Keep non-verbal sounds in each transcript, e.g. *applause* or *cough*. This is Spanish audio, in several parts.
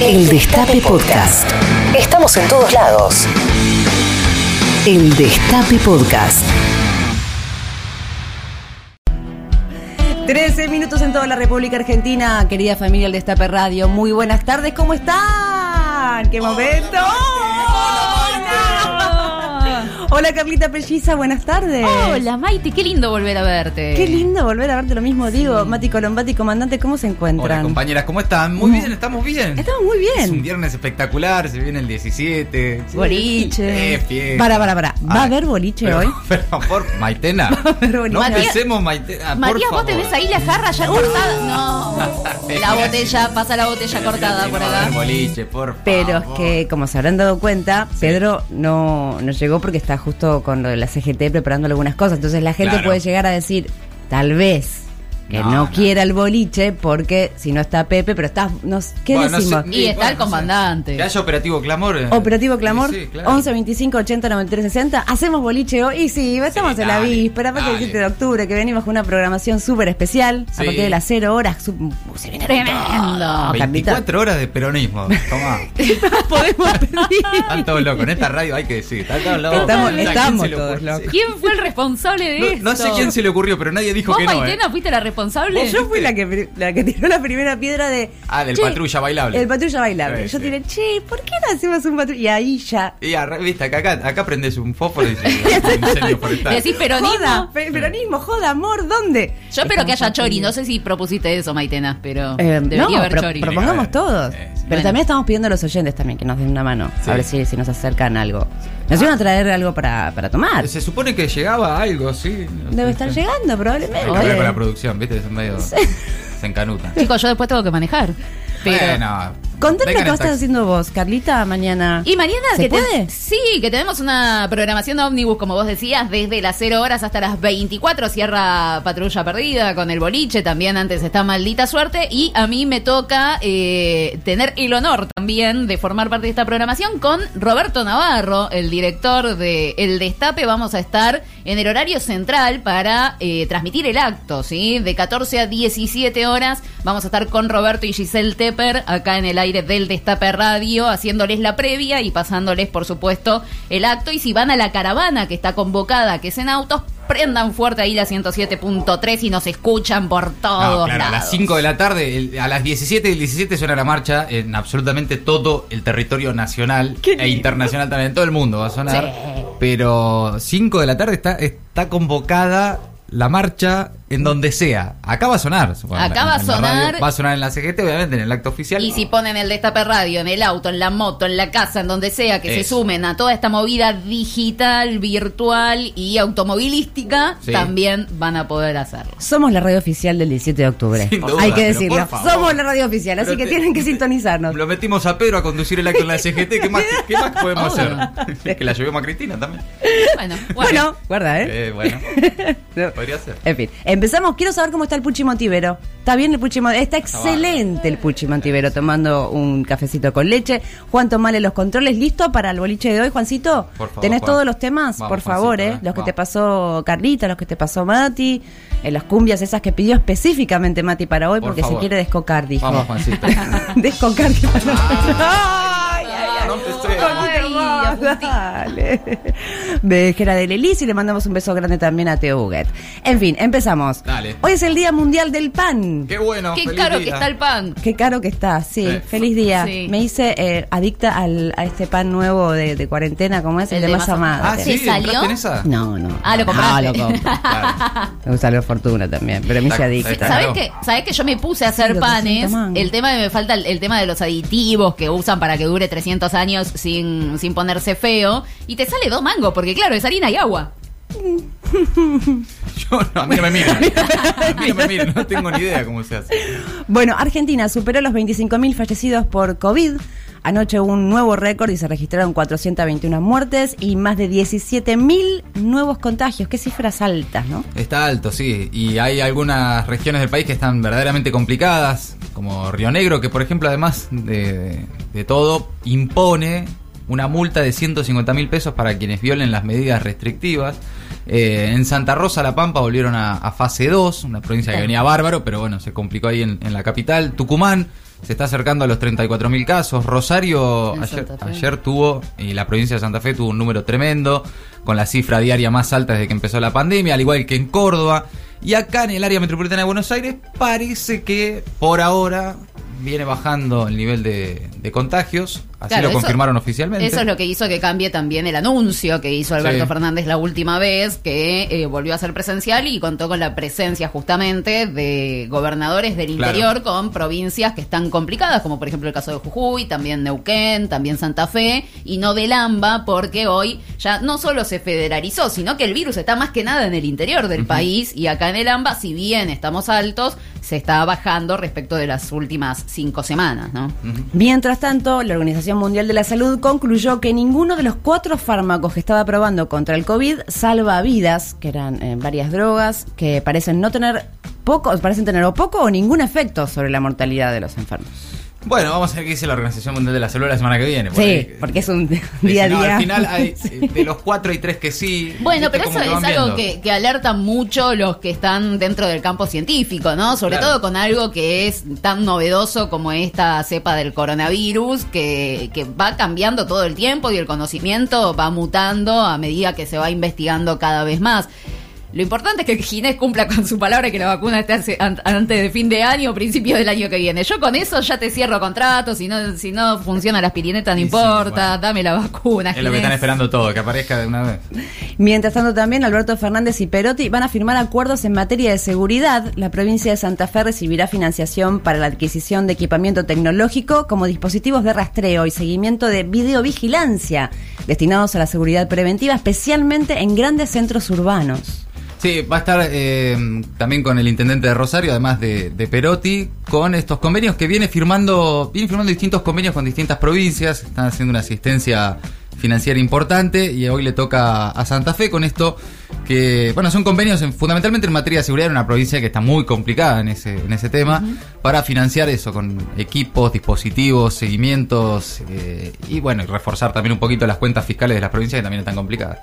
El Destape Podcast. Estamos en todos lados. El Destape Podcast. 13 minutos en toda la República Argentina, querida familia del Destape Radio. Muy buenas tardes, ¿cómo están? ¡Qué momento! Hola Carlita Pelliza, buenas tardes. Hola Maite, qué lindo volver a verte. Qué lindo volver a verte, lo mismo digo. Mati Colombati, comandante, ¿cómo se encuentran? Hola compañeras, ¿cómo están? Muy bien, estamos bien. Estamos muy Es un bien. viernes espectacular, se viene el 17. Boliche. Eh, fiesta. Para, para, para. ¿Va a Ay, haber boliche pero- hoy? *laughs* Pero por Maitena. *laughs* haber boliche. No empecemos Maitena, por Matías, ¿vos favor. tenés ahí la jarra ya cortada? *laughs* No. La botella, pasa la botella cortada por no va a haber acá. boliche, por Pero es favor. que, como se habrán dado cuenta, Pedro no, no llegó porque está justo con lo de la CGT preparando algunas cosas. Entonces la gente Claro. puede llegar a decir, tal vez, que no, No, no. quiera el boliche porque si no está Pepe, pero está... Nos, ¿Qué Bueno, no decimos? sé, Y está el no sé. comandante. Que haya operativo clamor. eh. Operativo Clamor, Sí, sí, claro. 11 25 80 93 60. Hacemos boliche hoy. Y sí, estamos Sí, en la dale, víspera, aparte del dale. 7 de octubre, que venimos con una programación súper especial. A partir de las 0 horas. se viene Tremendo. todo, Carlita. 24 horas de peronismo. Toma. *laughs* Podemos *laughs* pedir. Están todos locos. En esta radio hay que decir. Están todos locos. Estamos- No estamos todos locos. ¿Quién fue el responsable de No, esto? no sé quién se le ocurrió, pero nadie dijo ¿Vos, que no. Maitena, eh. fuiste la responsable? Yo fui la que, la que tiró la primera piedra de. Ah, del "Che, patrulla bailable. El patrulla bailable. Sí, Yo tiré, che, ¿por qué no hacemos un patrulla? Y ahí ya. Y arre- viste, acá, acá, acá prendes un fósforo y *laughs* incendio forestal. Decís peronismo. Joda, pe- peronismo, joda, amor, ¿dónde? Yo espero que haya chori. No sé si propusiste eso, Maitena, pero Eh, debería no, haber pro- chori. propongamos todos. eh. Pero Bueno. también estamos pidiendo a los oyentes también que nos den una mano. Sí. A ver si, si nos acercan algo. Nos iban a traer algo para, para tomar. Se supone que llegaba algo, sí. no Debe sé, estar sí. llegando, probablemente. hablar con la producción, ¿viste? Son medio. Se encanutan. Chicos, yo después tengo que manejar. Pero... Bueno. Contame qué taxi. haciendo vos, Carlita, mañana. Y mañana ¿Se que te- puede? sí, que tenemos una programación de ómnibus, como vos decías, desde las 0 horas hasta las 24. Cierra Patrulla Perdida con el boliche, también antes está Maldita Suerte. Y a mí me toca eh, tener el honor también de formar parte de esta programación con Roberto Navarro, el director de El Destape. Vamos a estar en el horario central para eh, transmitir el acto, ¿sí? De 14 a 17 horas. Vamos a estar con Roberto y Giselle Tepper acá en el aire del Destape Radio, haciéndoles la previa y pasándoles, por supuesto, el acto. Y si van a la caravana que está convocada, que es en autos, prendan fuerte ahí la 107.3 y nos escuchan por todos No, claro, a lados. las 5 de la tarde, el- a las 17 y el 17 suena la marcha en absolutamente todo el territorio nacional e internacional también, en todo el mundo va a sonar. Sí. Pero 5 de la tarde está, está convocada la marcha en donde sea. Acá va a sonar. Bueno, Acá en- va a en sonar. radio, va a sonar en la CGT, obviamente, en el acto oficial. Y si ponen el Destape Radio en el auto, en la moto, en la casa, en donde sea, que se sumen a toda esta movida digital, virtual y automovilística, Sí. también van a poder hacerlo. Somos la radio oficial del 17 de octubre. Sin duda, Hay que decirlo. Somos la radio oficial, así Pero que te- tienen que sintonizarnos. Lo metimos a Pedro a conducir el acto en la CGT. ¿Qué más, qué más podemos hacer? que la llevemos a Cristina también. Bueno, Bueno, guarda, ¿eh? Eh, bueno, No. *laughs* podría ser. En fin, empezamos. Quiero saber cómo está el Puchi Montivero. ¿Está bien el Puchi Montivero? Está excelente el Puchi Montivero tomando un cafecito con leche. Juan Tomale los controles. ¿Listo para el boliche de hoy, Juancito? Por favor, ¿Tenés Juan. todos los temas? Vamos, Por favor, Juancito, ¿eh? eh. Los que te pasó Carlita, los que te pasó Mati. eh, las cumbias esas que pidió específicamente Mati para hoy Por porque se favor. quiere descocar, dijo. Vamos, Juancito. *laughs* descocar. ¿qué pasó? Ay, ay, ay. No. Ay, Dale. *laughs* Vejera de Lelis y le mandamos un beso grande también a Teo Huguet. En fin, empezamos. Dale. Hoy es el Día Mundial del Pan. Qué bueno. Qué feliz caro día. que está el pan. Qué caro que está, sí. Feliz día. Sí. Me hice eh, adicta al, a este pan nuevo de, de cuarentena, como es el, El de de masa madre. Ah, ¿Te sí, salió? ¿entraste en esa? No, no. Ah, lo No, compraste. lo compro. *laughs* Claro. Me gusta la fortuna también, pero me hice adicta. está- ¿Sabes Claro. que, ¿Sabes que yo me puse a hacer Sí, panes? 200 mangos. El tema de me falta el, el tema de los aditivos que usan para que dure 300 años sin, sin ponerse feo. Y te sale dos mangos, porque claro, es harina y agua. *laughs* Yo no, a mí no me miren. A mí no me miren, no tengo ni idea cómo se hace. Bueno, Argentina superó los 25.000 fallecidos por COVID. Anoche hubo un nuevo récord y se registraron 421 muertes y más de 17.000 nuevos contagios. Qué cifras altas, ¿no? Está alto, sí. Y hay algunas regiones del país que están verdaderamente complicadas, como Río Negro, que por ejemplo, además de, de todo, impone una multa de 150 mil pesos para quienes violen las medidas restrictivas. Eh, en Santa Rosa, La Pampa, volvieron a, a fase 2, una provincia que venía bárbaro, pero bueno, se complicó ahí en, en la capital. Tucumán se está acercando a los 34.000 casos. Rosario ayer, ayer tuvo, y la provincia de Santa Fe tuvo un número tremendo, con la cifra diaria más alta desde que empezó la pandemia, al igual que en Córdoba. Y acá en el área metropolitana de Buenos Aires parece que por ahora viene bajando el nivel de, de contagios. Así Claro, lo eso- confirmaron oficialmente. Eso es lo que hizo que cambie también el anuncio que hizo Alberto Sí. Fernández la última vez, que eh, volvió a ser presencial y contó con la presencia justamente de gobernadores del Claro. interior con provincias que están complicadas, como por ejemplo el caso de Jujuy, también Neuquén, también Santa Fe, y no del AMBA, porque hoy ya no solo se federalizó, sino que el virus está más que nada en el interior del país y acá en el AMBA, si bien estamos altos, se está bajando respecto de las últimas cinco semanas, ¿no? Mientras tanto, la Organización Mundial de la Salud concluyó que ninguno de los cuatro fármacos que estaba probando contra el COVID salva vidas, que eran eh, varias drogas, que parecen no tener poco, parecen tener o poco o ningún efecto sobre la mortalidad de los enfermos. Bueno, vamos a ver qué dice la Organización Mundial de la Salud la semana que viene. Sí, ahí- porque es un *laughs* día a no, día. al final, hay, *laughs* eh, de los cuatro hay tres que sí. Bueno, pero eso que es algo que, que alerta mucho los que están dentro del campo científico, ¿no? Sobre Claro. todo con algo que es tan novedoso como esta cepa del coronavirus, que, que va cambiando todo el tiempo y el conocimiento va mutando a medida que se va investigando cada vez más. Lo importante es que Ginés cumpla con su palabra y que la vacuna esté antes de fin de año o principio del año que viene. Yo con eso ya te cierro contrato, si no, si no funciona la aspirineta no Y sí, importa, bueno. dame la vacuna. Es lo que están esperando todo, que aparezca de una vez. Mientras tanto también Alberto Fernández y Perotti van a firmar acuerdos en materia de seguridad. La provincia de Santa Fe recibirá financiación para la adquisición de equipamiento tecnológico como dispositivos de rastreo y seguimiento de videovigilancia destinados a la seguridad preventiva, especialmente en grandes centros urbanos. Sí, va a estar eh, también con el intendente de Rosario, además de, de Perotti, con estos convenios que viene firmando, viene firmando distintos convenios con distintas provincias, están haciendo una asistencia financiera importante y hoy le toca a Santa Fe con esto que, bueno, son convenios en- fundamentalmente en materia de seguridad en una provincia que está muy complicada en ese, en ese tema, para financiar eso con equipos, dispositivos, seguimientos eh, y bueno, y reforzar también un poquito las cuentas fiscales de las provincias que también están complicadas.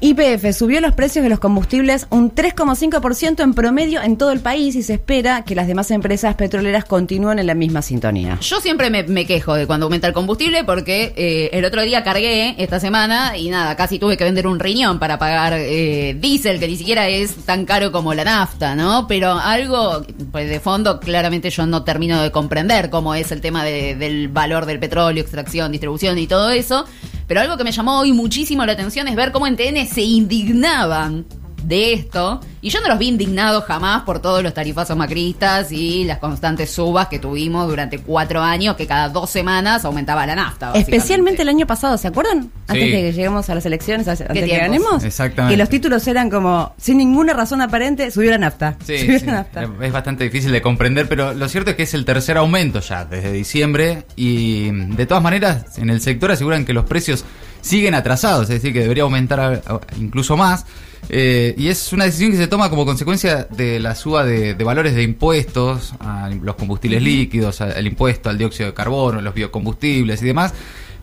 IPF subió los precios de los combustibles un 3,5% en promedio en todo el país y se espera que las demás empresas petroleras continúen en la misma sintonía. Yo siempre me, quejo de cuando aumenta el combustible porque eh, el otro día cargué esta semana y nada, casi tuve que vender un riñón para pagar eh, diésel, que ni siquiera es tan caro como la nafta, ¿no? Pero algo, pues de fondo, claramente yo no termino de comprender cómo es el tema de- del valor del petróleo, extracción, distribución y todo eso. Pero algo que me llamó hoy muchísimo la atención es ver cómo en TN se indignaban de esto. Y yo no los vi indignados jamás por todos los tarifazos macristas y las constantes subas que tuvimos durante cuatro años, que cada dos semanas aumentaba la nafta. Especialmente el año pasado, ¿se acuerdan? Antes Sí. de que lleguemos a las elecciones, antes de que ganemos. Exactamente. Que los títulos eran como, sin ninguna razón aparente, subió la nafta. Sí, subió sí, la nafta. es- es bastante difícil de comprender, pero lo cierto es que es el tercer aumento ya desde diciembre y de todas maneras en el sector aseguran que los precios siguen atrasados, es decir, que debería aumentar incluso más. Eh, y es una decisión que se toma como consecuencia de la suba de, de valores de impuestos a los combustibles líquidos, a- el impuesto al dióxido de carbono, los biocombustibles y demás.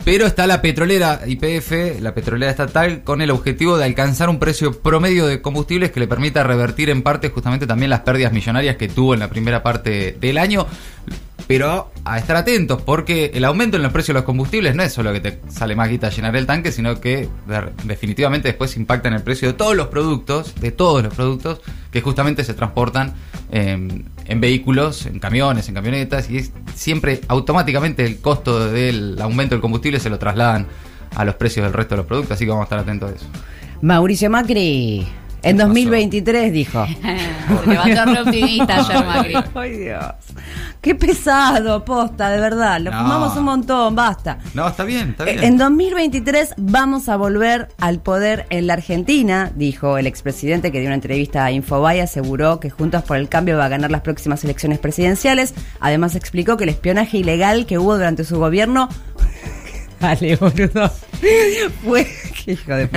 Pero está la petrolera IPF, la petrolera estatal, con el objetivo de alcanzar un precio promedio de combustibles que le permita revertir en parte justamente también las pérdidas millonarias que tuvo en la primera parte del año. Pero a estar atentos, porque el aumento en los precios de los combustibles no es solo que te sale más guita llenar el tanque, sino que de- definitivamente después impacta en el precio de todos los productos, de todos los productos que justamente se transportan en, en vehículos, en camiones, en camionetas, y es- siempre automáticamente el costo del aumento del combustible se lo trasladan a los precios del resto de los productos, así que vamos a estar atentos a eso. Mauricio Macri, en pasó? 2023 dijo. *laughs* Levantó re optimista *laughs* ayer, Macri. Ay Dios. Qué pesado, posta, de verdad. Lo No. fumamos un montón, basta. No, está bien, está bien. En 2023 vamos a volver al poder en la Argentina, dijo el expresidente que dio una entrevista a Infobae, aseguró que Juntos por el Cambio va a ganar las próximas elecciones presidenciales. Además explicó que el espionaje ilegal que hubo durante su gobierno... Dale, boludo. Fue, qué hijo de.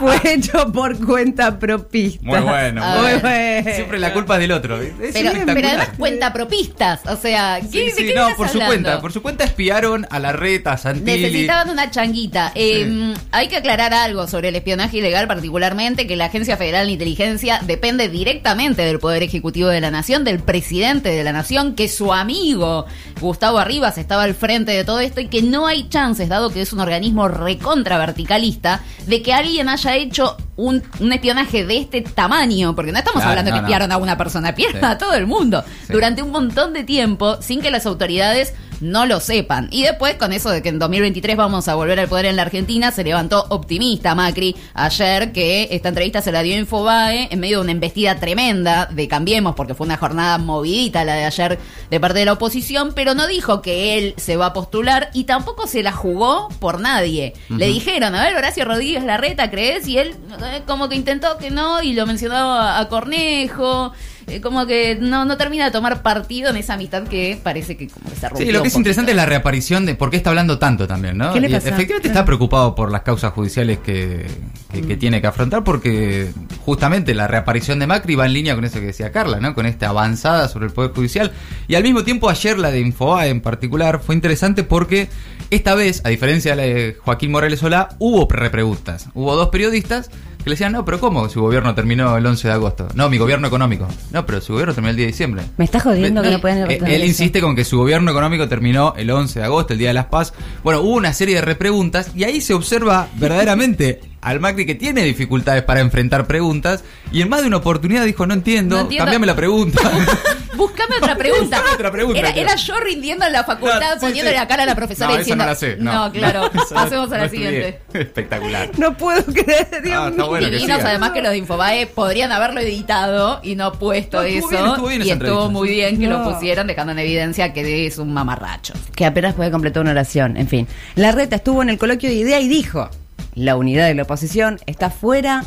Fue hecho por cuenta propista. Muy bueno, muy bueno. Siempre la culpa es del otro. Es Pero, además cuenta propistas. O sea, ¿qué, Sí, ¿de sí, qué no, estás por su cuenta. Por su cuenta espiaron a la reta, Santilli. Necesitaban una changuita. Eh, hay que aclarar algo sobre el espionaje ilegal, particularmente que la Agencia Federal de Inteligencia depende directamente del Poder Ejecutivo de la Nación, del presidente de la Nación, que su amigo Gustavo Arribas estaba al frente de todo esto y que no hay chances, dado que es un organismo recontra verticalista, de que alguien haya hecho un, un espionaje de este tamaño, porque no estamos Claro, hablando no, que no. espiaron a una persona, espiaron Sí. a todo el mundo Sí. durante un montón de tiempo sin que las autoridades no lo sepan. Y después, con eso de que en 2023 vamos a volver al poder en la Argentina, se levantó optimista Macri ayer que esta entrevista se la dio Infobae en medio de una embestida tremenda de Cambiemos, porque fue una jornada movidita la de ayer de parte de la oposición, pero no dijo que él se va a postular y tampoco se la jugó por nadie. Le dijeron, a ver, Horacio Rodríguez Larreta, ¿crees? Y él eh, como que intentó que no y lo mencionó a, a Cornejo. Eh, Como que no, no termina de tomar partido en esa amistad que parece que como que se rompió Sí, lo que es interesante es la reaparición de por qué está hablando tanto también, ¿no? ¿Qué le Y pasa? efectivamente está preocupado por las causas judiciales que, que- Mm. que tiene que afrontar porque justamente la reaparición de Macri va en línea con eso que decía Carla, ¿no? Con esta avanzada sobre el Poder Judicial. Y al mismo tiempo ayer la de Infobae en particular fue interesante porque esta vez, a diferencia de la de Joaquín Morales Solá, hubo repreguntas. Hubo dos periodistas que le decían, no, pero ¿cómo? Su gobierno terminó el 11 de agosto. No, mi gobierno económico. No, pero su gobierno terminó el 10 de diciembre. Me está jodiendo que no puedan eh, Él eso. insiste con que su gobierno económico terminó el 11 de agosto, el Día de las Paz. Bueno, hubo una serie de repreguntas y ahí se observa verdaderamente *laughs* al Macri que tiene dificultades para enfrentar preguntas y en más de una oportunidad dijo, no entiendo, No entiendo. cambiame la pregunta. *laughs* Buscame otra pregunta. Buscame otra pregunta, Era, yo rindiendo en la facultad, No, sí, poniéndole sí. la cara a la profesora no, y diciendo. Esa no la sé. No, claro. *laughs* Pasemos a no la estudié. siguiente. *laughs* Espectacular. No puedo creer, Dios Ah, mío. bueno además que los de Infobae podrían haberlo editado y no puesto No, estuvo eso. bien, estuvo bien y estuvo muy bien que No. lo pusieron, dejando en evidencia que es un mamarracho. que apenas puede completar una oración. En fin, la reta estuvo en el coloquio de idea y dijo: La unidad de la oposición está fuera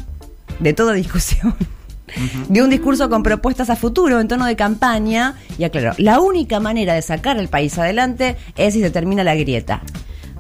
de toda discusión. *laughs* Dio un discurso con propuestas a futuro en tono de campaña y aclaró: La única manera de sacar el país adelante es si se termina la grieta.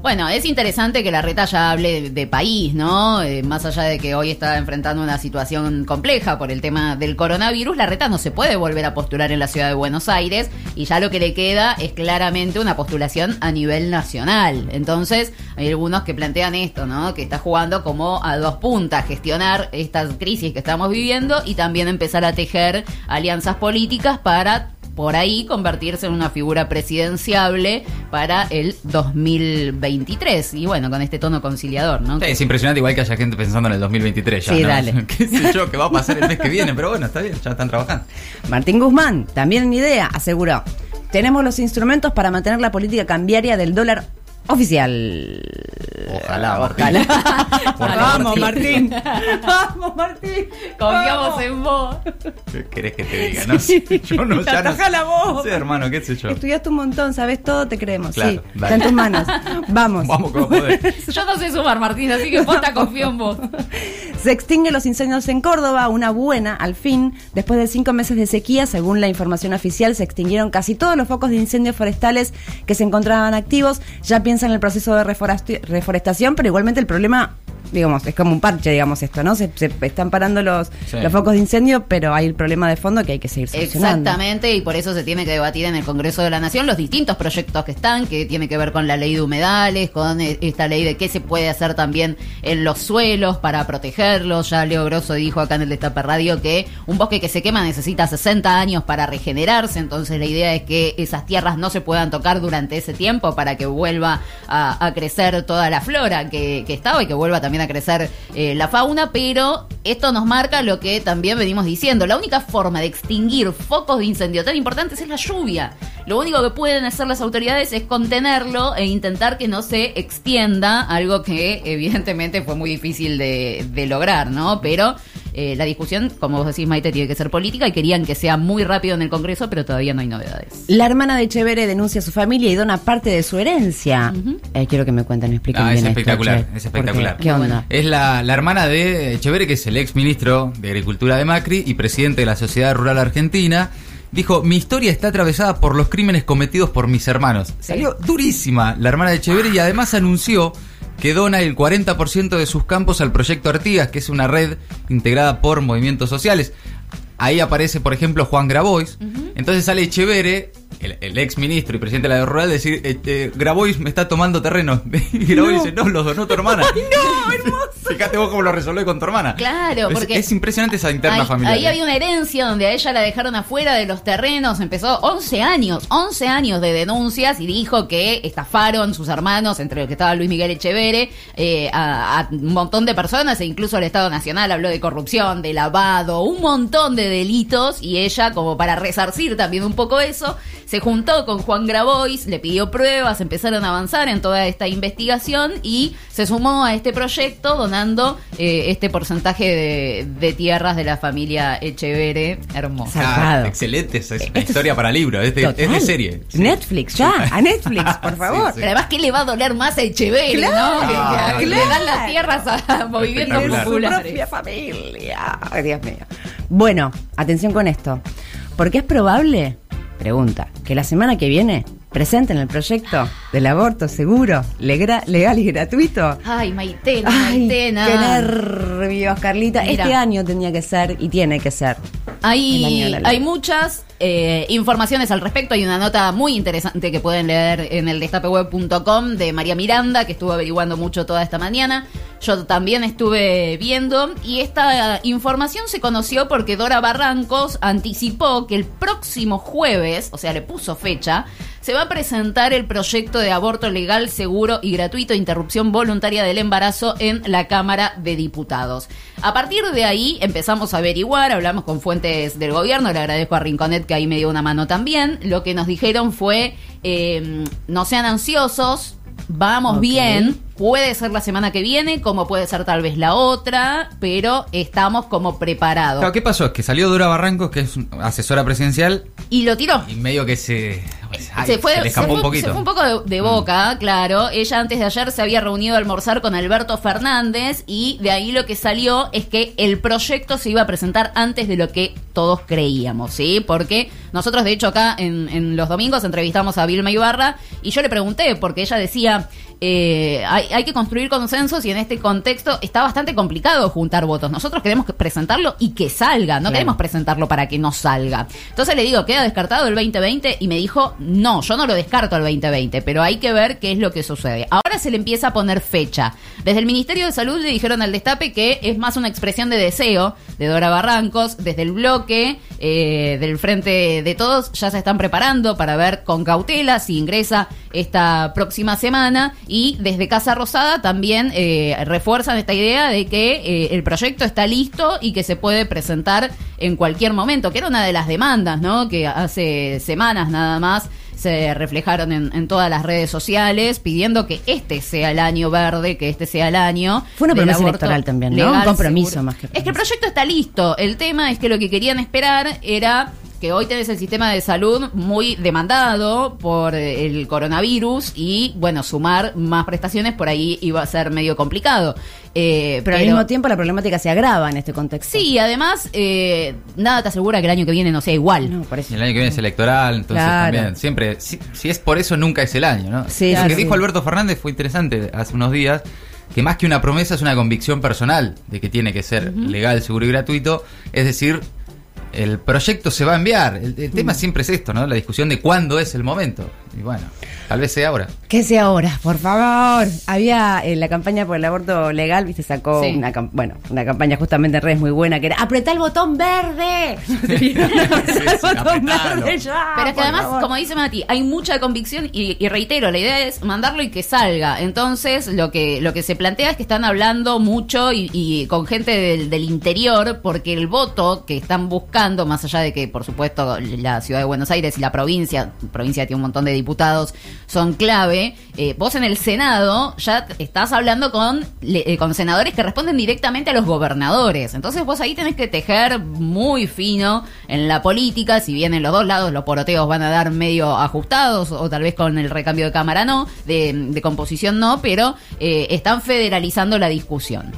Bueno, es interesante que la reta ya hable de, país, ¿no? Eh, más allá de que hoy está enfrentando una situación compleja por el tema del coronavirus, la reta no se puede volver a postular en la ciudad de Buenos Aires y ya lo que le queda es claramente una postulación a nivel nacional. Entonces, hay algunos que plantean esto, ¿no? Que está jugando como a dos puntas, gestionar esta crisis que estamos viviendo y también empezar a tejer alianzas políticas para por ahí convertirse en una figura presidenciable para el 2023. Y bueno, con este tono conciliador, ¿no? Sí, es impresionante igual que haya gente pensando en el 2023 ya. Sí, ¿no? dale. *laughs* ¿Qué sé yo? ¿Qué va a pasar el mes que viene? Pero bueno, está bien, ya están trabajando. Martín Guzmán, también en idea, aseguró: Tenemos los instrumentos para mantener la política cambiaria del dólar oficial. Ojalá, Martín. Ojalá. *laughs* Vamos. Martín. *laughs* Vamos, Martín. Confiamos Vamos. en vos. ¿Qué querés que te diga? No sé, *laughs* yo no, ya no Ataja la voz. Sí, hermano, qué sé yo. Estudiaste un montón, sabes todo, te creemos. Claro, sí, dale. está en tus manos. Vamos. Vamos a poder. Yo no sé sumar, Martín, así que posta confío en vos. Se extinguen los incendios en Córdoba, una buena, al fin. Después de cinco meses de sequía, según la información oficial, se extinguieron casi todos los focos de incendios forestales que se encontraban activos. Ya piensan en el proceso de reforestación, pero igualmente el problema, digamos, es como un parche, digamos, esto, ¿no? Se, se están parando los, Sí. los focos de incendio, pero hay el problema de fondo que hay que seguir solucionando. Exactamente, y por eso se tiene que debatir en el Congreso de la Nación los distintos proyectos que están, que tiene que ver con la ley de humedales, con eh, esta ley de qué se puede hacer también en los suelos para protegerlos. Ya Leo Grosso dijo acá en el Destape Radio que un bosque que se quema necesita 60 años para regenerarse, entonces la idea es que esas tierras no se puedan tocar durante ese tiempo para que vuelva a, a crecer toda la flora que, que estaba y que vuelva también a crecer eh, la fauna, pero esto nos marca lo que también venimos diciendo. La única forma de extinguir focos de incendio tan importantes es la lluvia. Lo único que pueden hacer las autoridades es contenerlo e intentar que no se extienda, algo que evidentemente fue muy difícil de, de lograr, ¿no? Pero eh, la discusión, como vos decís, Maite, tiene que ser política y querían que sea muy rápido en el Congreso, pero todavía no hay novedades. La hermana de Echeverre denuncia a su familia y dona parte de su herencia. Eh, quiero que me cuenten, me expliquen Ah, bien es esto, espectacular, che, es espectacular. ¿Qué onda? Es la, la hermana de Echeverre, que es el ex ministro de Agricultura de Macri y presidente de la Sociedad Rural Argentina. Dijo, mi historia está atravesada por los crímenes cometidos por mis hermanos. Salió durísima la hermana de Echeverre y además anunció que dona el 40% de sus campos al proyecto Artigas, que es una red integrada por movimientos sociales. Ahí aparece, por ejemplo, Juan Grabois. Entonces sale Echevere, el, el ex ministro y presidente de la rural, decir, eh, eh, Grabois me está tomando terreno. *laughs* Y Grabois dice, no, los donó tu hermana. *laughs* ¡No, hermoso! Fíjate vos cómo lo resolvé con tu hermana. Claro, Es- porque Es, impresionante esa interna ahí, familiar. ahí había una herencia donde a ella la dejaron afuera de los terrenos. Empezó 11 años, 11 años de denuncias y dijo que estafaron sus hermanos, entre los que estaba Luis Miguel Echevere, eh, a, a un montón de personas e incluso el Estado Nacional habló de corrupción, de lavado, un montón de delitos y ella, como para resarcir también un poco eso, se juntó con Juan Grabois, le pidió pruebas, empezaron a avanzar en toda esta investigación y se sumó a este proyecto donando eh, este porcentaje de, de tierras de la familia Echevere. Hermosa. Ah, excelente, es una historia para libro, es de, es de Total. serie. Sí. Netflix, ya, a Netflix, por *laughs* favor. sí. Pero además, ¿qué le va a doler más a Echevere, no? Que- Claro. le dan las tierras a *laughs* movimientos Espectacular. su populares. propia familia. Ay, Dios mío. Bueno, atención con esto. Porque es probable, pregunta, que la semana que viene presenten el proyecto del aborto seguro, legal y gratuito. Ay, Maitena, Ay, Maitena. qué nervios, Carlita. Mira. Este año tenía que ser y tiene que ser. Hay, hay muchas eh, informaciones al respecto. Hay una nota muy interesante que pueden leer en el destapeweb.com de María Miranda, que estuvo averiguando mucho toda esta mañana. Yo también estuve viendo y esta información se conoció porque Dora Barrancos anticipó que el próximo jueves, o sea, le puso fecha, se va a presentar el proyecto de aborto legal, seguro y gratuito, interrupción voluntaria del embarazo en la Cámara de Diputados. A partir de ahí empezamos a averiguar, hablamos con fuentes del gobierno, le agradezco a Rinconet que ahí me dio una mano también. Lo que nos dijeron fue, eh, no sean ansiosos, vamos bien, puede ser la semana que viene, como puede ser tal vez la otra, pero estamos como preparados. Claro, ¿qué pasó? Es que salió Dora Barrancos, que es asesora presidencial, Y lo tiró. y medio que se. ay, se fue, le escapó se fue- un poquito. Mm. se fue un poco de, de boca, claro. Ella antes de ayer se había reunido a almorzar con Alberto Fernández y de ahí lo que salió es que el proyecto se iba a presentar antes de lo que todos creíamos, ¿sí? Porque nosotros, de hecho, acá en, en los domingos entrevistamos a Vilma Ibarra y yo le pregunté, porque ella decía, eh, hay, hay que construir consensos y en este contexto está bastante complicado juntar votos. Nosotros queremos que presentarlo y que salga, no Claro. queremos presentarlo para que no salga. Entonces le digo, ¿queda descartado el 2020? Y me dijo, no, yo no lo descarto el 2020, pero hay que ver qué es lo que sucede. Ahora se le empieza a poner fecha. Desde el Ministerio de Salud le dijeron al destape que es más una expresión de deseo de Dora Barrancos. Desde el bloque eh, del Frente de Todos ya se están preparando para ver con cautela si ingresa esta próxima semana. Y desde Casa Rosada también eh, refuerzan esta idea de que eh, el proyecto está listo y que se puede presentar en cualquier momento, que era una de las demandas, ¿no? Que hace semanas nada más se reflejaron en, en todas las redes sociales pidiendo que este sea el año verde, que este sea el año. Fue una promesa electoral también, ¿no? legal, Un compromiso seguro. más que Es que el proyecto está listo. El tema es que lo que querían esperar era que hoy tenés el sistema de salud muy demandado por el coronavirus y, bueno, sumar más prestaciones por ahí iba a ser medio complicado. Eh, Pero, al mismo tiempo la problemática se agrava en este contexto. Sí, además, eh, nada te asegura que el año que viene no sea igual. No, por eso. Y el año que viene es electoral, entonces Claro. también, siempre, si, si es por eso, nunca es el año, ¿no? Sí, Lo claro, que sí. dijo Alberto Fernández fue interesante hace unos días, que más que una promesa es una convicción personal de que tiene que ser legal, seguro y gratuito, es decir, el proyecto se va a enviar. El, el tema siempre es esto, ¿no? La discusión de cuándo es el momento. Y bueno, tal vez sea ahora. ¿Qué sea ahora? Por favor. Había en la campaña por el aborto legal, viste, sacó Sí. una, bueno, una campaña justamente en redes muy buena que era apretá el botón verde. *laughs* *laughs* apretá sí, el botón apretalo. verde ya. Pero es que además, favor. como dice Mati, hay mucha convicción y, y reitero, la idea es mandarlo y que salga. Entonces, lo que lo que se plantea es que están hablando mucho y, y con gente del, del interior, porque el voto que están buscando, más allá de que, por supuesto, la ciudad de Buenos Aires y la provincia, provincia tiene un montón de diputados, son clave. eh, vos en el Senado ya estás hablando con, eh, con senadores que responden directamente a los gobernadores. Entonces, vos ahí tenés que tejer muy fino en la política, si bien en los dos lados los poroteos van a dar medio ajustados, o tal vez con el recambio de cámara no, de, de composición no, pero eh, están federalizando la discusión.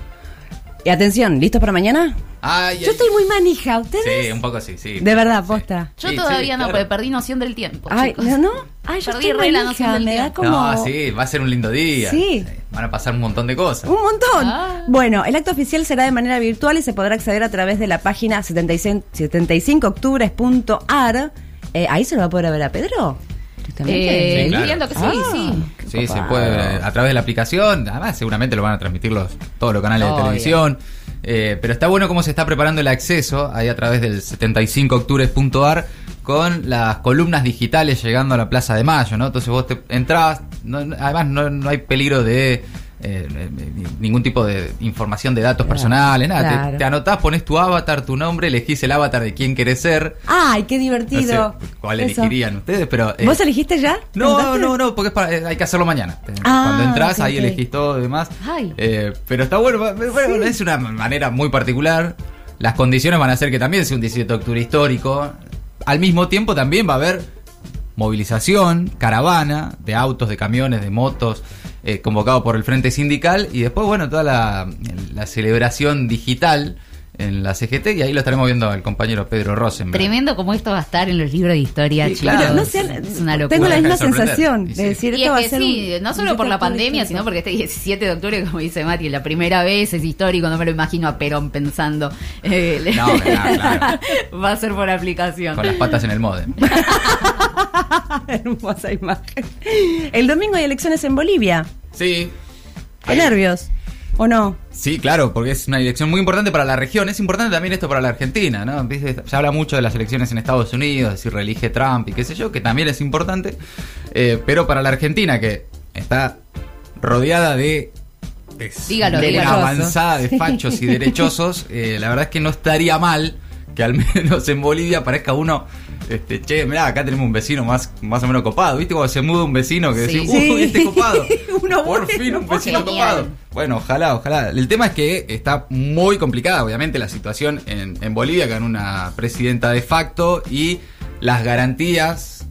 Y atención, ¿listos para mañana? Ay, Yo estoy muy manija, ¿ustedes? Sí, un poco así, sí. de verdad, Sí. posta. Yo Sí, todavía sí, no, claro. porque perdí noción del tiempo. Ay, chicos. ¿no, no? Ay, yo Perdí estoy re la noción del me da tiempo. como... No, sí, va a ser un lindo día. Sí. Van a pasar un montón de cosas. Un montón. Ah. Bueno, el acto oficial será de manera virtual y se podrá acceder a través de la página 75, 75octubres.ar. Eh, ¿Ahí se lo va a poder ver a Pedro? Justamente. Eh, Sí, claro. entiendo que sí, Ah. sí. Sí, se puede ver a través de la aplicación. Además, seguramente lo van a transmitir los, todos los canales de televisión. Eh, pero está bueno cómo se está preparando el acceso ahí a través del 75octubres.ar con las columnas digitales llegando a la Plaza de Mayo, ¿no? Entonces vos te entrás, no- además no, no hay peligro de eh, eh, ningún tipo de información de datos Claro, personales, nada. Te- claro. Te, anotás, pones tu avatar, tu nombre, elegís el avatar de quién querés ser. Ay, qué No divertido. sé cuál Eso. elegirían ustedes, pero... eh, ¿Vos elegiste ya? no, no, no, porque es para- eh, hay que hacerlo mañana. Ah, Cuando entras, ahí ok. elegís todo y demás. Ay. Pero está bueno, es una manera muy particular. Las condiciones van a hacer que también sea un 17 de octubre histórico. Al mismo tiempo también va a haber movilización, caravana de autos, de camiones, de motos, eh, convocado por el Frente Sindical y después, bueno, toda la, la celebración digital en la CGT y ahí lo estaremos viendo al compañero Pedro Rosenberg. Tremendo como esto va a estar en los libros de historia, Sí, chicos. claro. No sé, es una locura. tengo la misma sensación Y de decir Y esto va a es que ser sí, un- no solo por la pandemia, distinto. sino porque este 17 de octubre, como dice Mati, la primera vez es histórico, no me lo imagino a Perón pensando. eh, No, claro, claro. *laughs* Va a ser por aplicación. Con las patas en el modem. *laughs* Hermosa imagen. El domingo hay elecciones en Bolivia. Sí. ¿Qué nervios? ¿O no? Sí, claro, porque es una elección muy importante para la región. Es importante también esto para la Argentina, ¿no? Se habla mucho de las elecciones en Estados Unidos, de si reelige Trump y qué sé yo, que también es importante. Eh, pero para la Argentina, que está rodeada de, Dígalo, de dígalo. una avanzada de fachos y derechosos, eh, la verdad es que no estaría mal que al *laughs* menos en Bolivia parezca uno, este, che, mirá, acá tenemos un vecino más, más o menos copado. ¿Viste cuando se muda un vecino que Sí. decís, uy, este copado? *laughs* Uno Por bueno, fin un vecino genial. copado. Bueno, ojalá, ojalá. El tema es que está muy complicada, obviamente, la situación en, en Bolivia, con una presidenta de facto y las garantías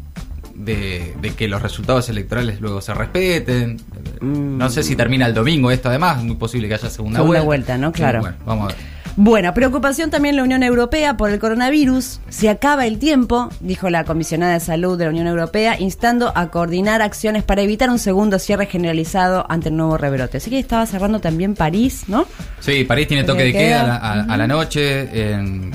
de, de que los resultados electorales luego se respeten. No sé si termina el domingo esto, además, es muy posible que haya segunda, Segunda vuelta. vuelta, ¿no? Sí, Claro. bueno, vamos a ver. Bueno, preocupación también en la Unión Europea por el coronavirus. Se acaba el tiempo, dijo la comisionada de salud de la Unión Europea, instando a coordinar acciones para evitar un segundo cierre generalizado ante el nuevo rebrote. Así que estaba cerrando también París, ¿no? Sí, París tiene toque de queda a la, a- a la noche, en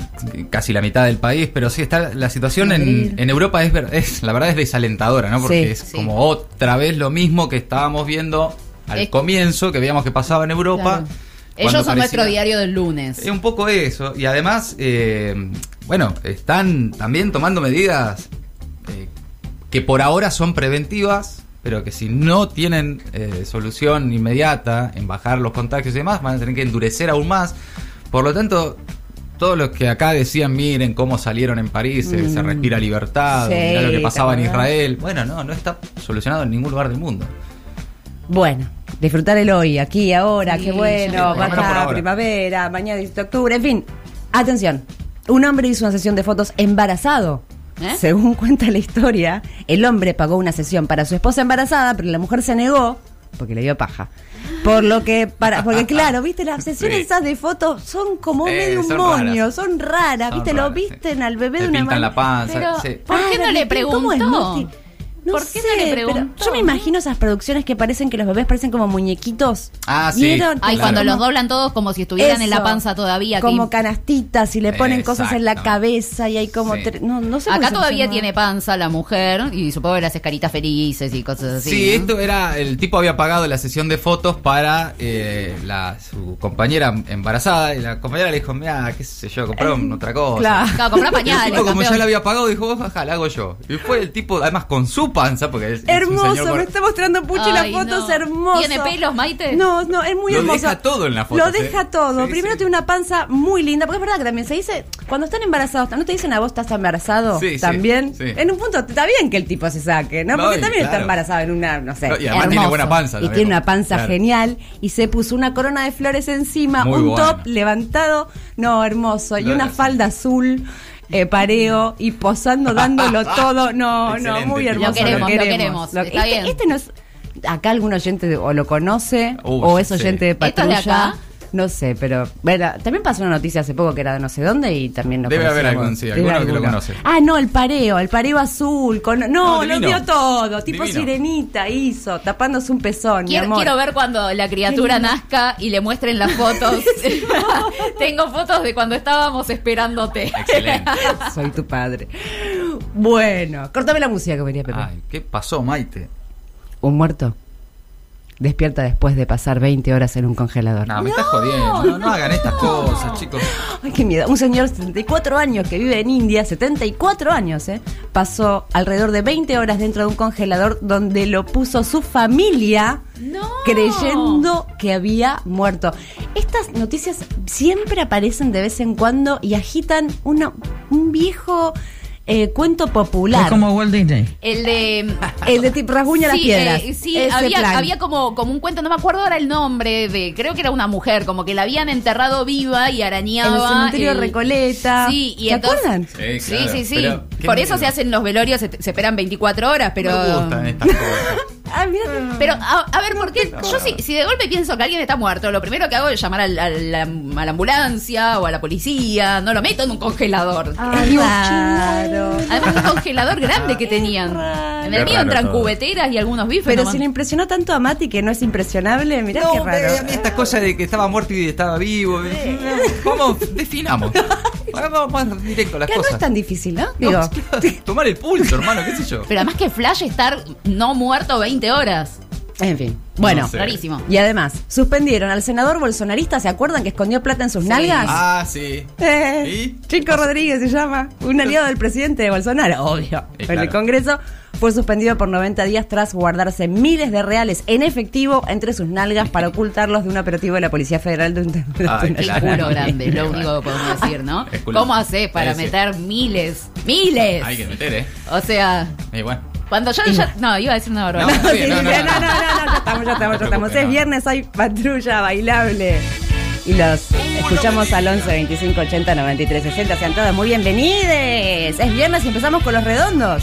casi la mitad del país, pero sí está la situación en, Europa es, ver- es la verdad es desalentadora, ¿no? Porque Sí. es Sí. como otra vez lo mismo que estábamos viendo al Es- comienzo, que veíamos que pasaba en Europa. Claro. Ellos son parecía- nuestro diario del lunes. Es un poco eso. Y además, eh, bueno, están también tomando medidas eh, que por ahora son preventivas, pero que si no tienen eh, solución inmediata en bajar los contagios y demás, van a tener que endurecer aún más. Por lo tanto, todos los que acá decían, miren cómo salieron en París, se respira libertad, Mm. Sí, mirá lo que pasaba en. Israel. Bueno, no, no está solucionado en ningún lugar del mundo. Bueno, disfrutar el hoy, aquí, ahora, Sí, qué bueno, baja, primavera, mañana 17 de octubre, en fin. Atención, un hombre hizo una sesión de fotos embarazado. ¿Eh? Según cuenta la historia, el hombre pagó una sesión para su esposa embarazada, pero la mujer se negó porque le dio paja. Por lo que, para, porque claro, viste, las sesiones Sí. esas de fotos son como Eh, medio un moño, raras. son raras, Son viste, raras, lo sí. visten al bebé Te de una la manera. panza. Pero, sí. ¿por qué no Ay, le ¿cómo es, preguntó? No ¿Por qué sé, no le preguntó? Yo me imagino esas producciones que parecen que los bebés parecen como muñequitos. Ah, sí. ¿Vieron? Ay, Claro. cuando los doblan todos como si estuvieran en la panza todavía. Como canastitas y le ponen cosas en la cabeza y hay como... Sí. tre- No, no sé Acá todavía tiene panza la mujer y supongo que las caritas felices y cosas así. Sí, ¿no? esto era, el tipo había pagado la sesión de fotos para eh, la, su compañera embarazada y la compañera le dijo, mira, qué sé yo, compraron otra cosa. Claro. Claro, comprar *laughs* Y el pañales. tipo, como campeón. ya la había pagado, dijo, ojalá, la hago yo. Y fue el tipo, además con su panza, porque es, es un Hermoso, señor me está mostrando Puchi las fotos no. hermosas. ¿Tiene pelos, Maite? No, no, es muy Lo hermoso. deja todo en la foto, Lo deja todo. Sí, Primero sí. tiene una panza muy linda, porque es verdad que también se dice, cuando están embarazados, ¿no te dicen a vos estás embarazado? Sí, sí, también. sí. En un punto está bien que el tipo se saque, ¿no? Porque también está embarazado en una, no sé. No, y además Hermoso. tiene buena panza. Y tiene una panza claro. genial. Y se puso una corona de flores encima, Muy un top levantado. No, hermoso. Y una falda azul. Eh, pareo y posando, dándolo *laughs* todo. No, no, muy hermoso. Lo queremos, lo queremos. Lo- Está este, bien. este no es. Acá algún oyente o lo conoce Uy, o es sí. oyente de ¿Esto es de patrulla. acá? No sé, pero bueno, también pasó una noticia hace poco que era de no sé dónde y también nos Debe haber algún, sí, alguno que lo conoce. Ah, no, el pareo, el pareo azul. Con, no, No, lo dio todo. Tipo Divino. sirenita hizo, tapándose un pezón. mi Quiero, amor. quiero ver cuando la criatura nazca y le muestren las fotos. *laughs* *laughs* Tengo fotos de cuando estábamos esperándote. Excelente. *laughs* Soy tu padre. Bueno, cortame la música que venía Pepe. Ay, ¿qué pasó, Maite? Un muerto despierta después de pasar 20 horas en un congelador. No, me estás jodiendo. No, no hagan estas cosas, chicos. Ay, qué miedo. Un señor de 74 años que vive en India, 74 años, ¿eh? Pasó alrededor de 20 horas dentro de un congelador donde lo puso su familia No. creyendo que había muerto. Estas noticias siempre aparecen de vez en cuando y agitan una, un viejo eh, cuento popular. Es como Walt Disney. El de. *laughs* El de tipo rasguña las Sí, piedras. eh, sí, Ese había, plan. había como, como un cuento, no me acuerdo ahora el nombre, de creo que era una mujer, como que la habían enterrado viva y arañaba. En el cementerio Recoleta. Sí, y ¿Se entonces. acuerdan? Sí, Sí, claro, sí, sí. pero qué Por eso miedo. se hacen los velorios, se, se esperan 24 horas, pero. Me gustan estas cosas. *laughs* Ah, mira. Pero, a, a ver, ¿por qué? Yo si, si de golpe pienso que alguien está muerto, lo primero que hago es llamar al- al- a la ambulancia o a la policía. No lo meto en un congelador. Ay, claro. Además, qué congelador grande que tenían. En el mío entran todo. cubeteras y algunos bifes. Pero nomás. si le impresionó tanto a Mati que no es impresionable, mirá qué raro. a mí estas cosas de que estaba muerto y estaba vivo. ¿Cómo definamos? *laughs* *laughs* Vamos más directo a las Que no es tan difícil, ¿no? *laughs* *laughs* Tomar el pulso, hermano, qué sé yo. Pero además que flash estar no muerto 20 horas. en fin. Bueno, No sé. Rarísimo. y además, suspendieron al senador bolsonarista, ¿se acuerdan que escondió plata en sus nalgas? Ah, sí. Eh, ¿Y? Chico Rodríguez se llama, un aliado del presidente de Bolsonaro, obvio. Eh, En claro. el Congreso fue suspendido por 90 días tras guardarse miles de reales en efectivo entre sus nalgas para ocultarlos de un operativo de la Policía Federal de un *laughs* Qué Claro. culo grande, es lo único que podemos decir, ¿no? Es culo. ¿Cómo haces para meter miles? ¡Miles! Hay que meter, ¿eh? O sea, bueno. cuando yo ya. No, iba a decir una barbaridad. No, no, no, sí, no, no, ya estamos, ya estamos, ya estamos. Es viernes, hay patrulla bailable. Y los escuchamos al 11 25 80 93 60. Sean todos muy bienvenidos. Es viernes y empezamos con los redondos.